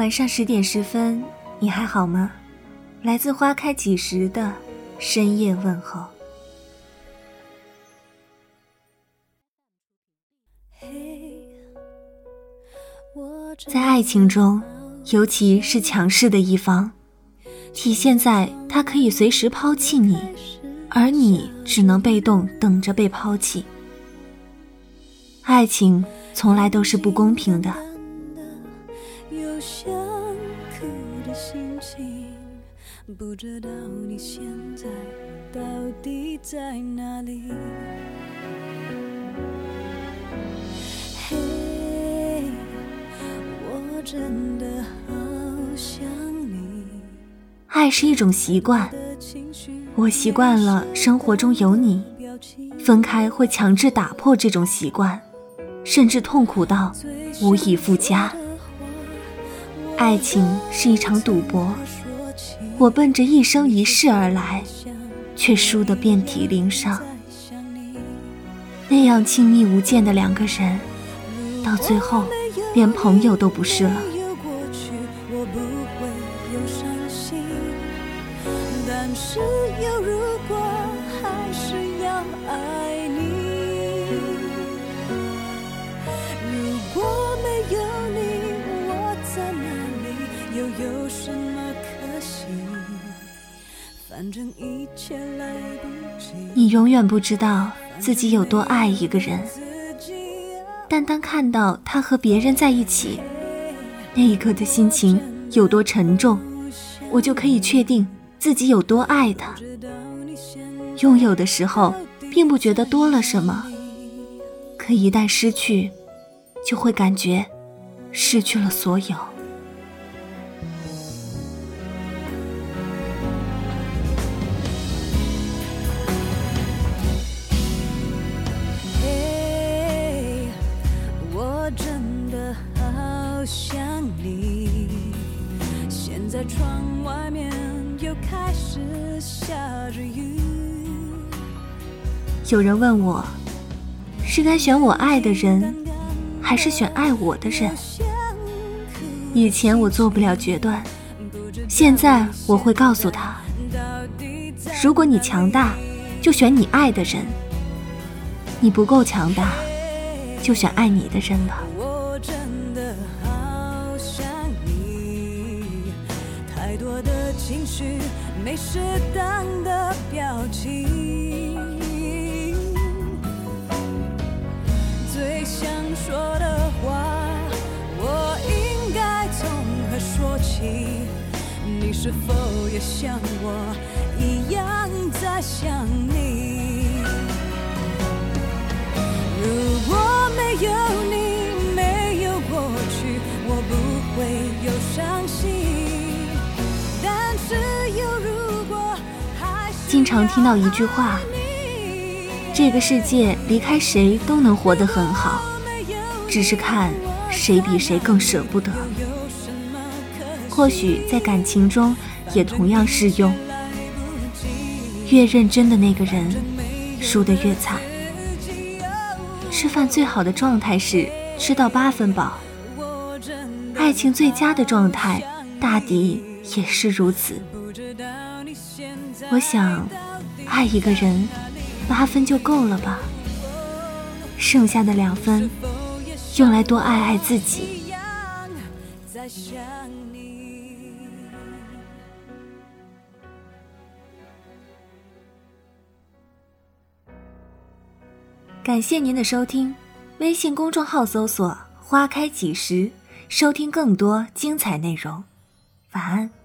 晚上十点十分，你还好吗？来自花开几时的深夜问候。在爱情中，尤其是强势的一方，体现在他可以随时抛弃你，而你只能被动等着被抛弃。爱情从来都是不公平的。心情不知道你现在到底在哪里？嘿，我真的好想你。爱是一种习惯，我习惯了生活中有你，分开会强制打破这种习惯，甚至痛苦到无以复加。爱情是一场赌博。我奔着一生一世而来，却输得遍体鳞伤。那样亲密无间的两个人，到最后连朋友都不是了。但是有如果，还是要爱你。你永远不知道自己有多爱一个人，但当看到他和别人在一起，那一刻的心情有多沉重，我就可以确定自己有多爱他。拥有的时候并不觉得多了什么，可一旦失去，就会感觉失去了所有。有人问我，是该选我爱的人，还是选爱我的人？以前我做不了决断，现在我会告诉他：如果你强大，就选你爱的人；你不够强大，就选爱你的人吧。太多的情绪没适当的表情，最想说的话，我应该从何说起？你是否也像我一样经常听到一句话：“这个世界离开谁都能活得很好，只是看谁比谁更舍不得。”或许在感情中也同样适用。越认真的那个人，输得越惨。吃饭最好的状态是吃到八分饱，爱情最佳的状态大抵也是如此。我想，爱一个人，八分就够了吧。剩下的两分，用来多爱爱自己。感谢您的收听，微信公众号搜索“花开几时”，收听更多精彩内容。晚安。